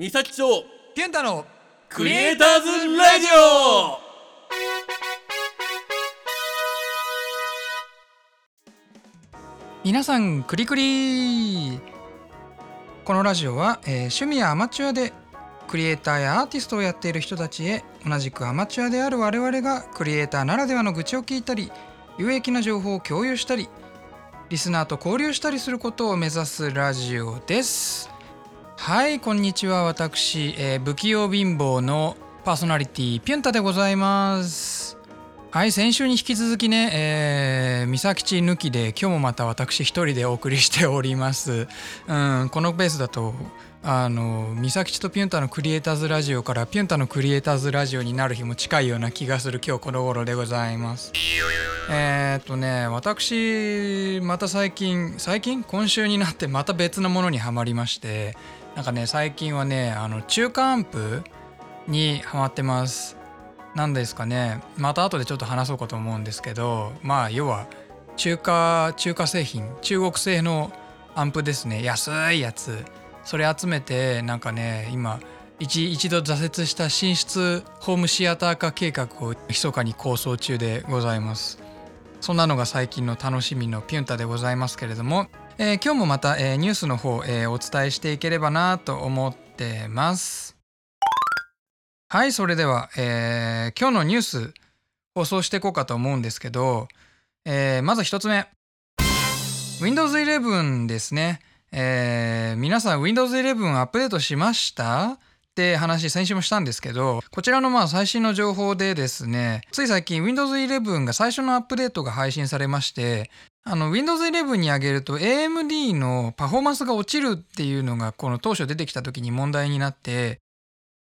三崎町健太のクリエイターズラジオ皆さんクリクリこのラジオは、えー趣味やアマチュアでクリエイターやアーティストをやっている人たちへ同じくアマチュアである我々がクリエイターならではの愚痴を聞いたり有益な情報を共有したりリスナーと交流したりすることを目指すラジオですはいこんにちは。私、えー不器用貧乏のパーソナリティピュンタでございます。はい先週に引き続きね、えー、三崎地抜きで今日もまた私一人でお送りしております、うん、このペースだとあの三崎地とピュンタのクリエイターズラジオからピュンタのクリエイターズラジオになる日も近いような気がする今日この頃でございます。えー、っとね私また最近最近？今週になってまた別のものにはまりましてなんかね最近はねあの中華アンプにハマってます。なんですかね。また後でちょっと話そうかと思うんですけどまあ要は中華中華製品中国製のアンプですね。安いやつ。それ集めてなんかね今一一度挫折した進出ホームシアター化計画を密かに構想中でございます。そんなのが最近の楽しみのピュンタでございますけれども、えー今日もまた、えーニュースの方、えーお伝えしていければなと思ってます。はいそれでは、え今日のニュース放送していこうかと思うんですけど、えまず一つ目。Windows 11ですね、え皆さん Windows 11アップデートしました？って話先週もしたんですけどこちらのまあ最新の情報でですねつい最近 Windows 11が最初のアップデートが配信されましてあの Windows 11に上げると AMD のパフォーマンスが落ちるっていうのがこの当初出てきた時に問題になって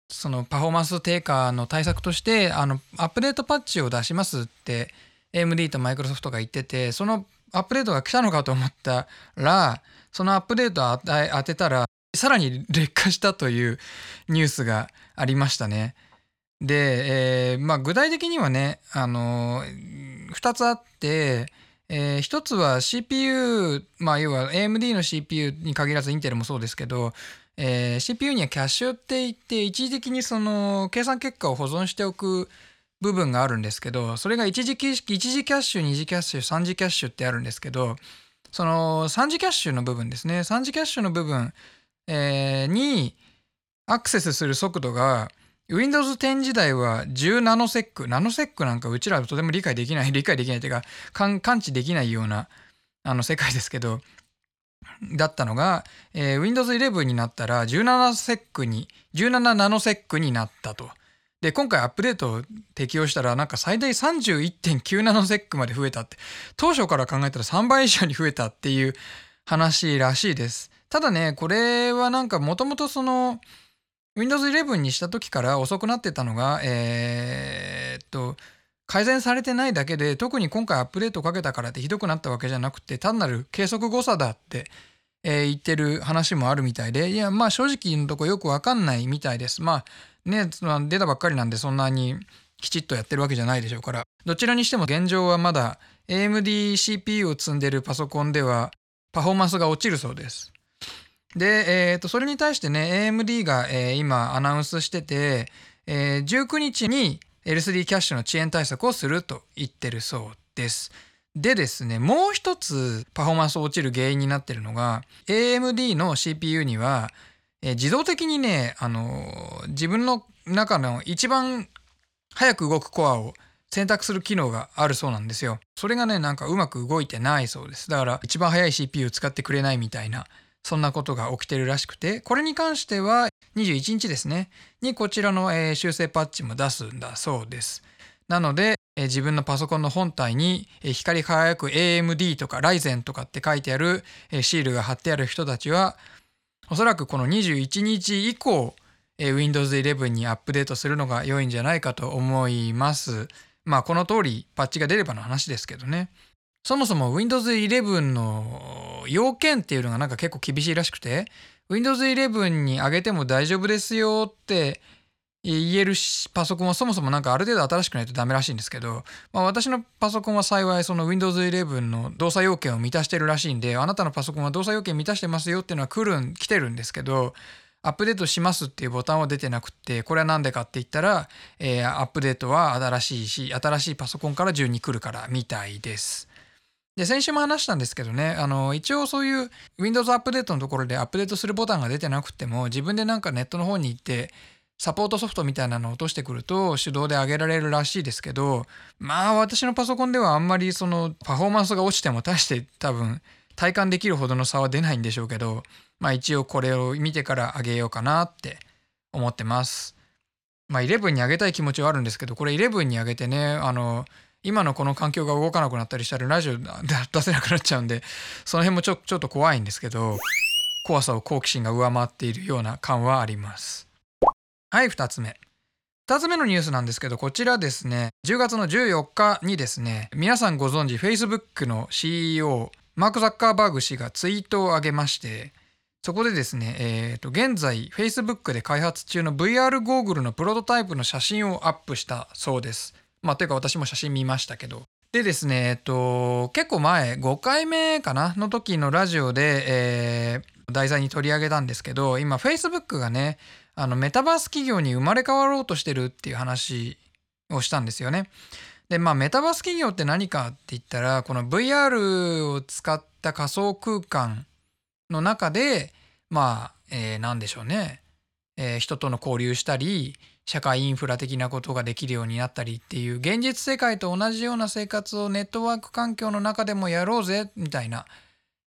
そのパフォーマンス低下の対策としてあのアップデートパッチを出しますって AMD とマイクロソフトが言っててそのアップデートが来たのかと思ったらそのアップデートを当て当てたらさらに劣化したというニュースがありましたね。で、えーまあ、具体的にはね、あの2つあって、え1つは CPU、まあ、要は AMD の CPU に限らずインテルもそうですけど、えー CPU にはキャッシュって言って一時的にその計算結果を保存しておく部分があるんですけどそれが一時キ一時キャッシュ二次キャッシュ三次キャッシュってあるんですけどその3次キャッシュの部分ですね。3次キャッシュの部分、えーにアクセスする速度が Windows 10時代は10ナノセックナノセックなんかうちらはとても理解できない 理解できないというか感知できないようなあの世界ですけどだったのが、えー Windows 11になったら17セックに17ナノセックになったと。で今回アップデートを適用したらなんか最大31.9ナノセックまで増えたって当初から考えたら3倍以上に増えたっていう話らしいです。ただねこれはなんかもともとその Windows 11にした時から遅くなってたのがえーっと改善されてないだけで特に今回アップデートかけたからってひどくなったわけじゃなくて単なる計測誤差だって、えー言ってる話もあるみたいでいやまあ正直のとこよくわかんないみたいです。まあね出たばっかりなんでそんなにきちっとやってるわけじゃないでしょうから。どちらにしても現状はまだ AMD CPU を積んでるパソコンではパフォーマンスが落ちるそうです。で、えーとそれに対してね AMD が、え今アナウンスしてて、えー19日に L3 キャッシュの遅延対策をすると言ってるそうです。でですねもう一つパフォーマンス落ちる原因になってるのが AMD の CPU には、え自動的にね、あの自分の中の一番早く動くコアを選択する機能があるそうなんですよ。それがねなんかうまく動いてないそうです。だから一番早い CPU を使ってくれないみたいなそんなことが起きてるらしくてこれに関しては21日ですねにこちらの、修正パッチも出すんだそうです。なので、自分のパソコンの本体に、光り輝く AMD とか Ryzen とかって書いてある、シールが貼ってある人たちはおそらくこの21日以降、Windows 11にアップデートするのが良いんじゃないかと思います。まあこの通りパッチが出ればの話ですけどね。そもそも Windows 11の要件っていうのがなんか結構厳しいらしくて Windows 11に上げても大丈夫ですよって言えるしパソコンはそもそもなんかある程度新しくないとダメらしいんですけど、まあ、私のパソコンは幸いその Windows 11の動作要件を満たしてるらしいんであなたのパソコンは動作要件満たしてますよっていうのは来るん来てるんですけどアップデートしますっていうボタンは出てなくてこれは何でかって言ったら、えーアップデートは新しいし新しいパソコンから順に来るからみたいです。で先週も話したんですけどねあの一応そういう Windows アップデートのところでアップデートするボタンが出てなくても自分でなんかネットの方に行ってサポートソフトみたいなのを落としてくると手動で上げられるらしいですけどまあ私のパソコンではあんまりそのパフォーマンスが落ちても大して多分体感できるほどの差は出ないんでしょうけどまあ一応これを見てから上げようかなって思ってます。まあ11に上げたい気持ちはあるんですけどこれ11に上げてねあの今のこの環境が動かなくなったりしたらラジオ 出せなくなっちゃうんでその辺もちょちょっと怖いんですけど怖さを好奇心が上回っているような感はあります。はい2つ目2つ目のニュースなんですけどこちらですね10月の14日にですね皆さんご存知 Facebook の CEO マーク・ザッカーバーグ氏がツイートを上げましてそこでですね、えーと現在 Facebook で開発中の VR ゴーグルのプロトタイプの写真をアップしたそうです。まあというか私も写真見ましたけど。でですね、えっと、結構前5回目かな？の時のラジオで、えー題材に取り上げたんですけど今 Facebook がねあのメタバース企業に生まれ変わろうとしてるっていう話をしたんですよね。でまあメタバース企業って何かって言ったらこの VR を使った仮想空間の中でまあ、えー、何でしょうね、えー人との交流したり社会インフラ的なことができるようになったりっていう現実世界と同じような生活をネットワーク環境の中でもやろうぜみたいな、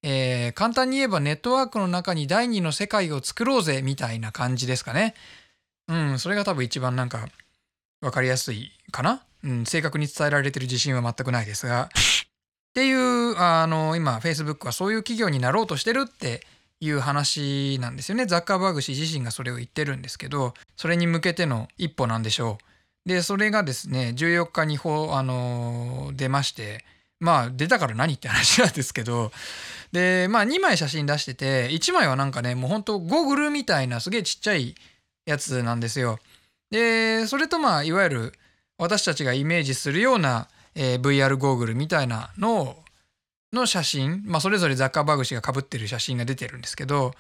えー簡単に言えばネットワークの中に第二の世界を作ろうぜみたいな感じですかね。うん、それが多分一番なんか分かりやすいかな。うん、正確に伝えられてる自信は全くないですが。っていうあの今 Facebook はそういう企業になろうとしてるっていう話なんですよね。ザッカーバーグ氏自身がそれを言ってるんですけどそれに向けての一歩なんでしょう。でそれがですね14日にあの出ましてまあ出たから何って話なんですけどでまあ2枚写真出してて1枚はなんかねもうほんとゴーグルみたいなすげえちっちゃいやつなんですよ。でそれとまあいわゆる私たちがイメージするような、えー VR ゴーグルみたいなのをの写真、まあ、それぞれザッカーバーグ氏がかぶってる写真が出てるんですけど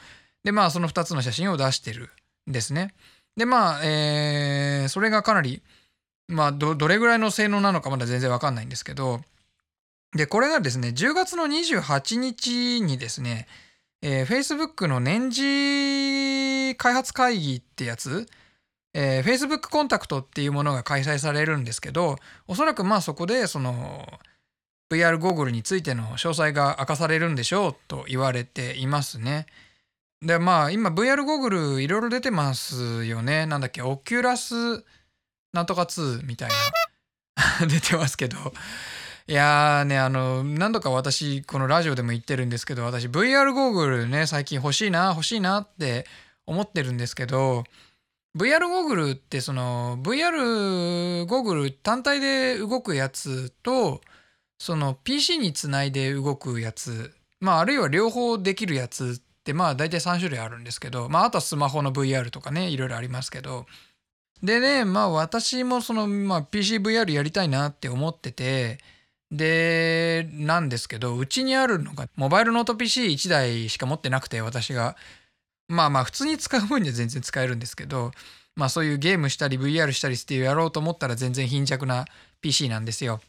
でまあその2つの写真を出してるんですね。でまあ、えーそれがかなりまあどどれぐらいの性能なのかまだ全然わかんないんですけどでこれがですね10月の28日にですね、えー Facebook の年次開発会議ってやつえー Facebook コンタクトっていうものが開催されるんですけどおそらくまあそこでその VR ゴーグルについての詳細が明かされるんでしょうと言われていますね。でまあ今 VR ゴーグルいろいろ出てますよね。なんだっけ？オキュラスなんとか2みたいな 出てますけどいやーねあの何度か私このラジオでも言ってるんですけど私 VR ゴーグルね最近欲しいな欲しいなって思ってるんですけど VR ゴーグルってその VR ゴーグル単体で動くやつとその PC につないで動くやつまああるいは両方できるやつってまあ大体3種類あるんですけどまああとはスマホの VR とかねいろいろありますけどでねまあ私もその、まあ、PCVR やりたいなって思っててでなんですけどうちにあるのがモバイルノート PC1 台しか持ってなくて私がまあまあ普通に使う分には全然使えるんですけどまあそういうゲームしたり VR したりっていうやろうと思ったら全然貧弱な PC なんですよ。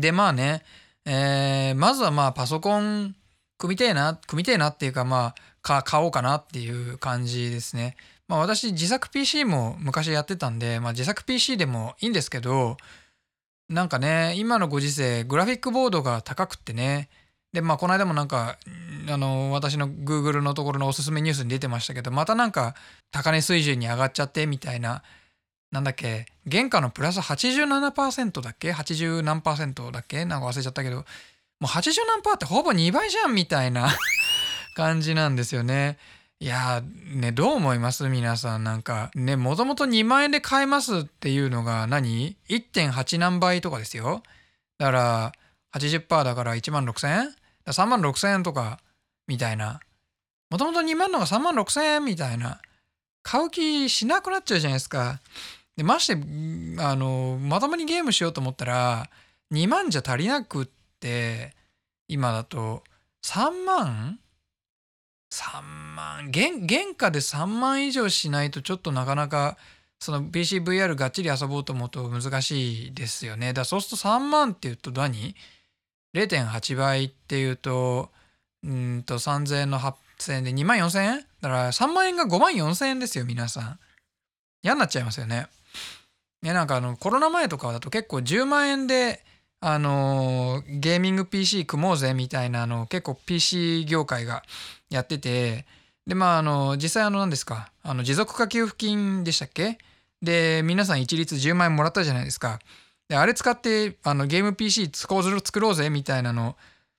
でまあね、えーまずはまあパソコン組みてえな組みてえなっていうかまあ買おうかなっていう感じですね。まあ私自作 PC も昔やってたんで、まあ、自作 PC でもいいんですけどなんかね今のご時世グラフィックボードが高くってねでまあこの間もなんかあの私の Google のところのおすすめニュースに出てましたけどまたなんか高値水準に上がっちゃってみたいななんだっけ？原価のプラス87%だっけ？80何パーセントだっけ？なんか忘れちゃったけどもう80何パーってほぼ2倍じゃんみたいな 感じなんですよね。いやーねどう思います？皆さんなんかねもともと2万円で買えますっていうのが何 ?1.8 何倍とかですよ。だから80%だから1万6000円？3万6000円とかみたいな。もともと2万のが3万6000円みたいな。買う気しなくなっちゃうじゃないですか。でましてあのまともにゲームしようと思ったら2万じゃ足りなくって今だと3万？3万。原原価で3万以上しないとちょっとなかなかその PCVR がっちり遊ぼうと思うと難しいですよね。だからそうすると3万っていうと何 ?0.8 倍っていうとうんと3000円の8000円で2万4000円？だから3万円が5万4000円ですよ皆さん。嫌になっちゃいますよね。ねなんかあのコロナ前とかだと結構10万円であのゲーミング PC 組もうぜみたいなの結構 PC 業界がやっててでまああの実際あの何ですかあの持続化給付金でしたっけ？で皆さん一律10万円もらったじゃないですか。であれ使ってあのゲーム PC 作ろうぜみたいなの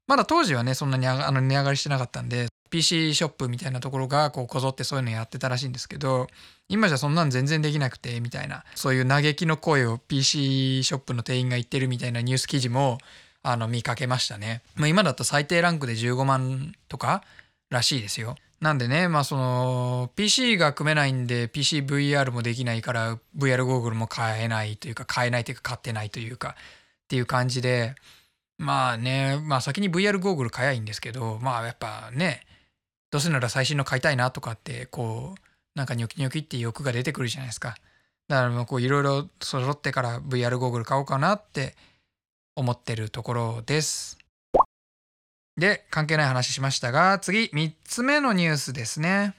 まだ当時はねそんなにあの値上がりしてなかったんで。PC ショップみたいなところがこうこぞってそういうのやってたらしいんですけど今じゃそんなん全然できなくてみたいなそういう嘆きの声を PC ショップの店員が言ってるみたいなニュース記事もあの見かけましたね、まあ、今だと最低ランクで15万とからしいですよ。なんでねまあその PC が組めないんで PCVR もできないから VR ゴーグルも買えないというか買えないというか買ってないというかっていう感じでまあねまあ先に VR ゴーグル買えばいいんですけどまあやっぱねどうせなら最新の買いたいなとかってこうなんかニョキニョキって欲が出てくるじゃないですか。だからもうこういろいろ揃ってから VR ゴーグル買おうかなって思ってるところです。で関係ない話しましたが次3つ目のニュースですね。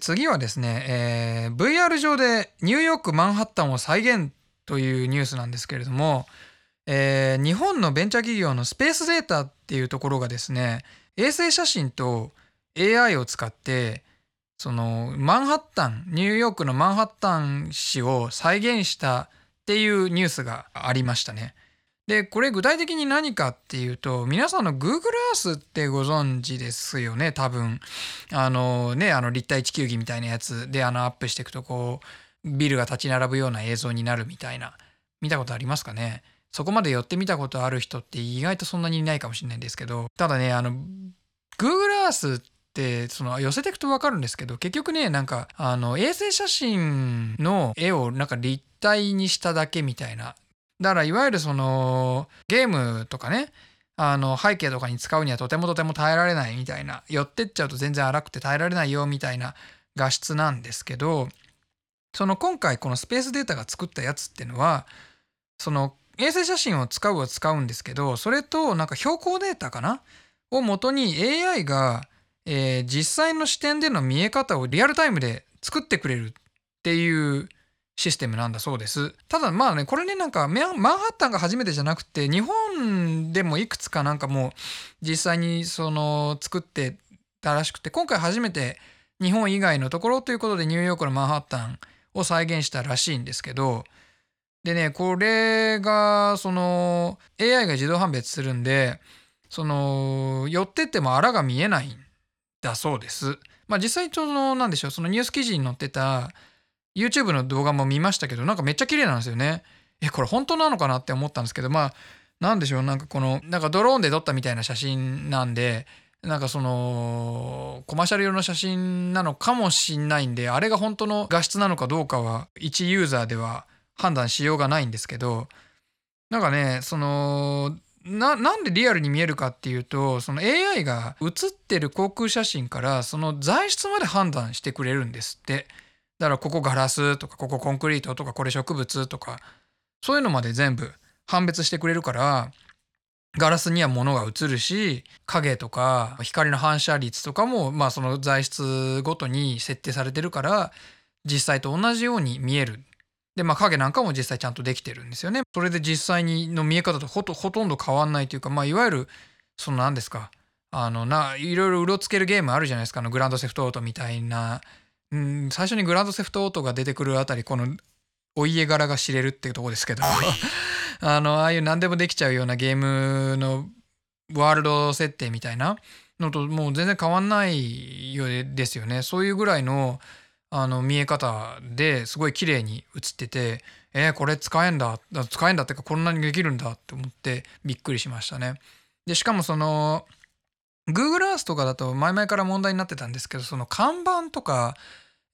次はですね、えー、VR 上でニューヨークマンハッタンを再現というニュースなんですけれども、えー、日本のベンチャー企業のスペースデータっていうところがですね衛星写真と AI を使ってそのマンハッタンニューヨークのマンハッタン市を再現したっていうニュースがありましたね。でこれ具体的に何かっていうと皆さんの Google Earth ってご存知ですよね多分。あのねあの立体地球儀みたいなやつであのアップしていくとこうビルが立ち並ぶような映像になるみたいな。見たことありますかね？そこまで寄ってみたことある人って意外とそんなにいないかもしれないんですけどただねあの Google Earth ってその寄せていくと分かるんですけど結局ねなんかあの衛星写真の絵をなんか立体にしただけみたいな。だからいわゆるそのゲームとかねあの背景とかに使うにはとてもとても耐えられないみたいな。寄ってっちゃうと全然荒くて耐えられないよみたいな画質なんですけどその今回このスペースデータが作ったやつっていうのはその衛星写真を使うは使うんですけどそれとなんか標高データかな？を元に AI が、えー、実際の視点での見え方をリアルタイムで作ってくれるっていうシステムなんだそうです。ただまあねこれねなんかマンハッタンが初めてじゃなくて日本でもいくつかなんかもう実際にその作ってたらしくて今回初めて日本以外のところということでニューヨークのマンハッタンを再現したらしいんですけどでねこれがその AI が自動判別するんでその寄ってってもあらが見えないんだそうです。まあ実際そのなんでしょうそのニュース記事に載ってた YouTube の動画も見ましたけどなんかめっちゃ綺麗なんですよね。えこれ本当なのかなって思ったんですけどまあなんでしょうなんかこのなんかドローンで撮ったみたいな写真なんでなんかそのコマーシャル用の写真なのかもしんないんであれが本当の画質なのかどうかは一ユーザーでは判断しようがないんですけどなんかねそのななんでリアルに見えるかっていうとその AI が写ってる航空写真からその材質まで判断してくれるんですって。だからここガラスとかここコンクリートとかこれ植物とかそういうのまで全部判別してくれるからガラスには物が映るし影とか光の反射率とかもまあその材質ごとに設定されてるから実際と同じように見える。でまあ影なんかも実際ちゃんとできてるんですよね。それで実際にの見え方とほとほとんど変わんないというかまあいわゆるその何ですかあのないろいろうろつけるゲームあるじゃないですか。あのグランドセフトオートみたいな。うん、最初にグランドセフトオートが出てくるあたりこのお家柄が知れるっていうとこですけど。あのああいう何でもできちゃうようなゲームのワールド設定みたいなのともう全然変わんないようですよね。そういうぐらいのあの見え方ですごい綺麗に映っててえー、これ使えんだ使えんだってかこんなにできるんだって思ってびっくりしましたね。でしかもその Google Earth とかだと前々から問題になってたんですけどその看板とか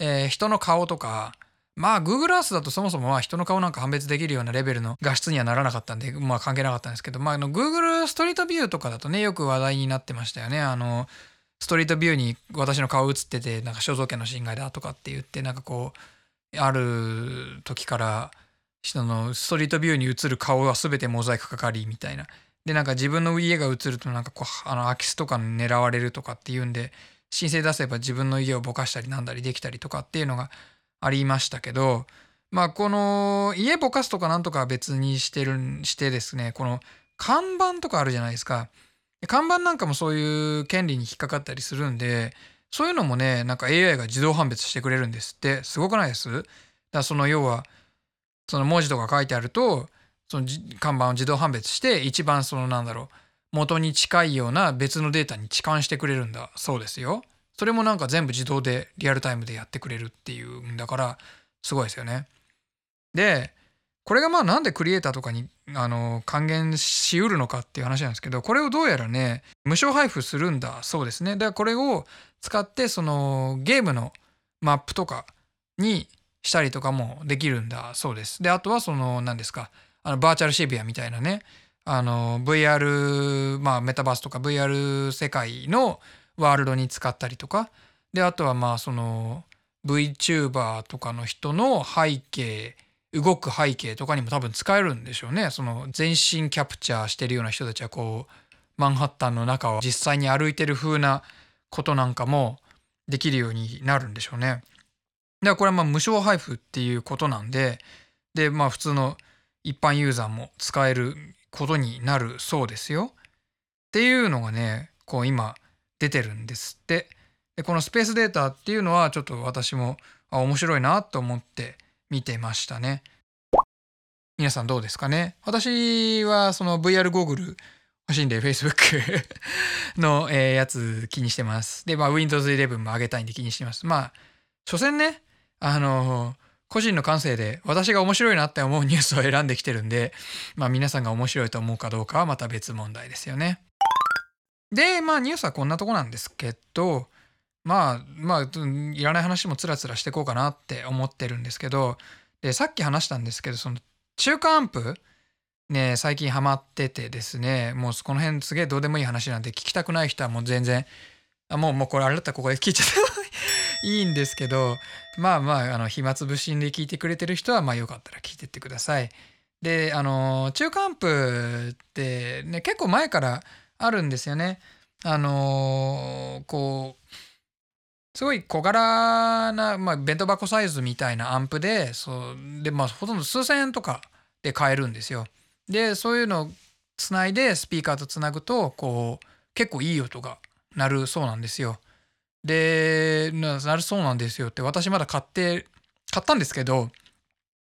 えー、人の顔とかまあ Google Earth だとそもそもま人の顔なんか判別できるようなレベルの画質にはならなかったんでまあ関係なかったんですけど、まあ、あの Google ストリートビューとかだとねよく話題になってましたよね。あのストリートビューに私の顔映っててなんか肖像権の侵害だとかって言ってなんかこうある時から人のストリートビューに映る顔は全てモザイクかかりみたいな。でなんか自分の家が映るとなんかこうあの空き巣とか狙われるとかっていうんで申請出せば自分の家をぼかしたりなんだりできたりとかっていうのがありましたけどまあこの家ぼかすとかなんとかは別にしてるしてですねこの看板とかあるじゃないですか。看板なんかもそういう権利に引っかかったりするんでそういうのもねなんか AI が自動判別してくれるんですってすごくないです？だその要はその文字とか書いてあるとその看板を自動判別して一番そのなんだろう元に近いような別のデータに置換してくれるんだそうですよ。それもなんか全部自動でリアルタイムでやってくれるっていうんだからすごいですよね。でこれがまあなんでクリエイターとかにあの還元しうるのかっていう話なんですけどこれをどうやらね無償配布するんだそうですね。だからこれを使ってそのゲームのマップとかにしたりとかもできるんだそうです。であとはその何ですかあのバーチャル渋谷みたいなねあの VR まあメタバースとか VR 世界のワールドに使ったりとかであとはまあその VTuber とかの人の背景動く背景とかにも多分使えるんでしょうねその全身キャプチャーしてるような人たちはこうマンハッタンの中を実際に歩いてる風なことなんかもできるようになるんでしょうね。だからこれはまあ無償配布っていうことなんででまあ普通の一般ユーザーも使えることになるそうですよ。っていうのがねこう今出てるんですって。でこのスペースデータっていうのはちょっと私もあ面白いなと思って見てましたね。皆さんどうですかね？私はその VR ゴーグル欲しいんで Facebook の、え、やつ気にしてます。で、まあ Windows 11も上げたいんで気にしてます。まあ、所詮ね、あの個人の感性で私が面白いなって思う ニュースを選んできてるんで、まあ皆さんが面白いと思うかどうかはまた別問題ですよね。で、まあニュースはこんなとこなんですけど、まあまあいらない話もつらつらしていこうかなって思ってるんですけど、で、さっき話したんですけど、その中間アンプね、最近ハマっててですね、もうこの辺すげえどうでもいい話なんで聞きたくない人はもう全然、あもうもうこれあれだったらここで聞いちゃって いいんですけどまあまああの暇つぶしで聞いてくれてる人はまあよかったら聞いてってください。であの中間アンプってね結構前からあるんですよね。あのこうすごい小柄な、まあ、弁当箱サイズみたいなアンプでそうでまあほとんど数千円とかで買えるんですよ。でそういうのをつないでスピーカーとつなぐとこう結構いい音が鳴るそうなんですよ。で、なるそうなんですよって、私まだ買って、買ったんですけど、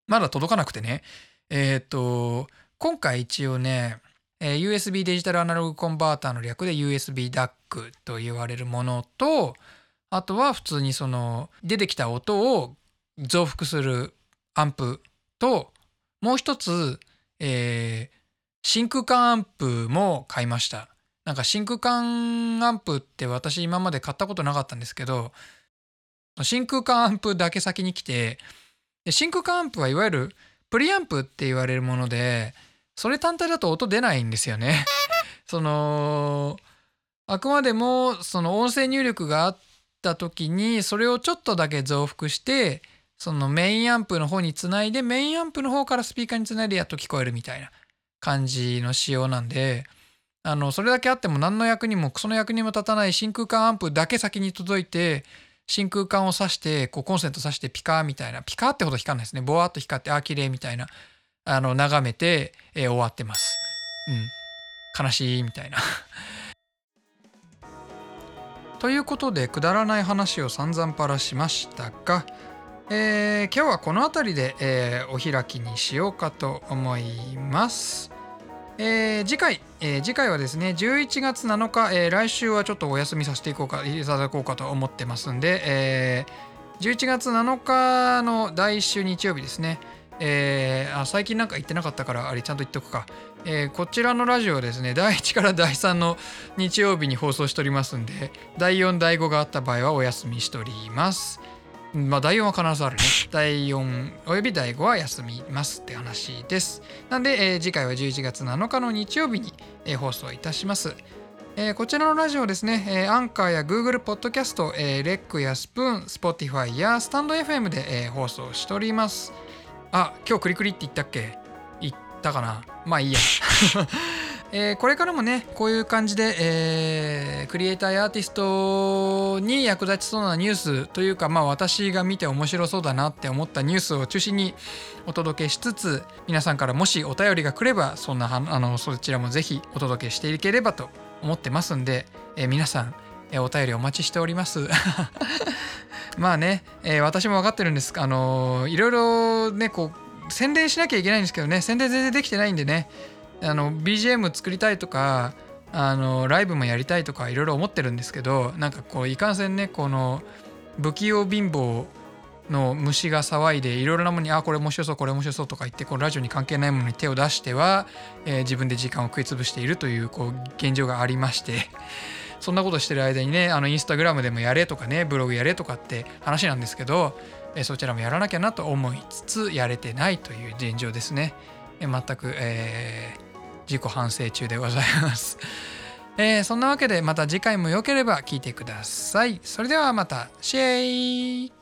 まだ届かなくてね。えっ、と、今回一応ね、USB デジタルアナログコンバーターの略で USB DAC と言われるものと、あとは普通にその出てきた音を増幅するアンプと、もう一つ、えー、真空管アンプも買いました。なんか真空管アンプって私今まで買ったことなかったんですけど真空管アンプだけ先に来てで真空管アンプはいわゆるプリアンプって言われるものでそれ単体だと音出ないんですよね。そのあくまでもその音声入力があった時にそれをちょっとだけ増幅してそのメインアンプの方につないでメインアンプの方からスピーカーにつないでやっと聞こえるみたいな感じの仕様なんであのそれだけあっても何の役にもその役にも立たない真空管アンプだけ先に届いて真空管を挿してこうコンセント挿してピカーみたいなピカーってほど光らないですね。ボワーっと光ってあ綺麗みたいなあの眺めて、えー、終わってます。うん、悲しいみたいな。ということでくだらない話を散々パラしましたが、えー、今日はこの辺りで、えー、お開きにしようかと思います。えー、次回、えー、次回はですね11月7日、えー、来週はちょっとお休みさせていこうかいただこうかと思ってますんで、えー、11月7日の第1週日曜日ですね、えー、あ最近なんか言ってなかったからあれちゃんと言っとくか、えー、こちらのラジオはですね第1から第3の日曜日に放送しておりますんで第4第5があった場合はお休みしておりますまあ、第4は必ずあるね。第4および第5は休みますって話です。なんで、えー、次回は11月7日の日曜日に、えー、放送いたします。えーこちらのラジオですね、えーアンカーや Google ポッドキャスト、えーレックやスプーン、Spotify やスタンド FM で、えー放送しております。あ、今日クリクリって言ったっけ？言ったかな？まあいいや。えーこれからもねこういう感じで、えークリエイターやアーティストに役立ちそうなニュースというかまあ私が見て面白そうだなって思ったニュースを中心にお届けしつつ皆さんからもしお便りが来ればそんなあのそちらもぜひお届けしていければと思ってますんで、えー皆さん、えお便りお待ちしております。まあね、え私も分かってるんです。あのーいろいろねこう宣伝しなきゃいけないんですけどね。宣伝全然できてないんでね。あの BGM 作りたいとかあのライブもやりたいとかいろいろ思ってるんですけどなんかこういかんせんねこの不器用貧乏の虫が騒いでいろいろなものにあこれ面白そうこれ面白そうとか言ってこのラジオに関係ないものに手を出しては、えー自分で時間を食い潰しているというこう現状がありまして。そんなことしてる間にねあのインスタグラムでもやれとかねブログやれとかって話なんですけど、えそちらもやらなきゃなと思いつつやれてないという現状ですね。え全く、えー自己反省中でございます。えーそんなわけでまた次回も良ければ聞いてください。それではまたシェイ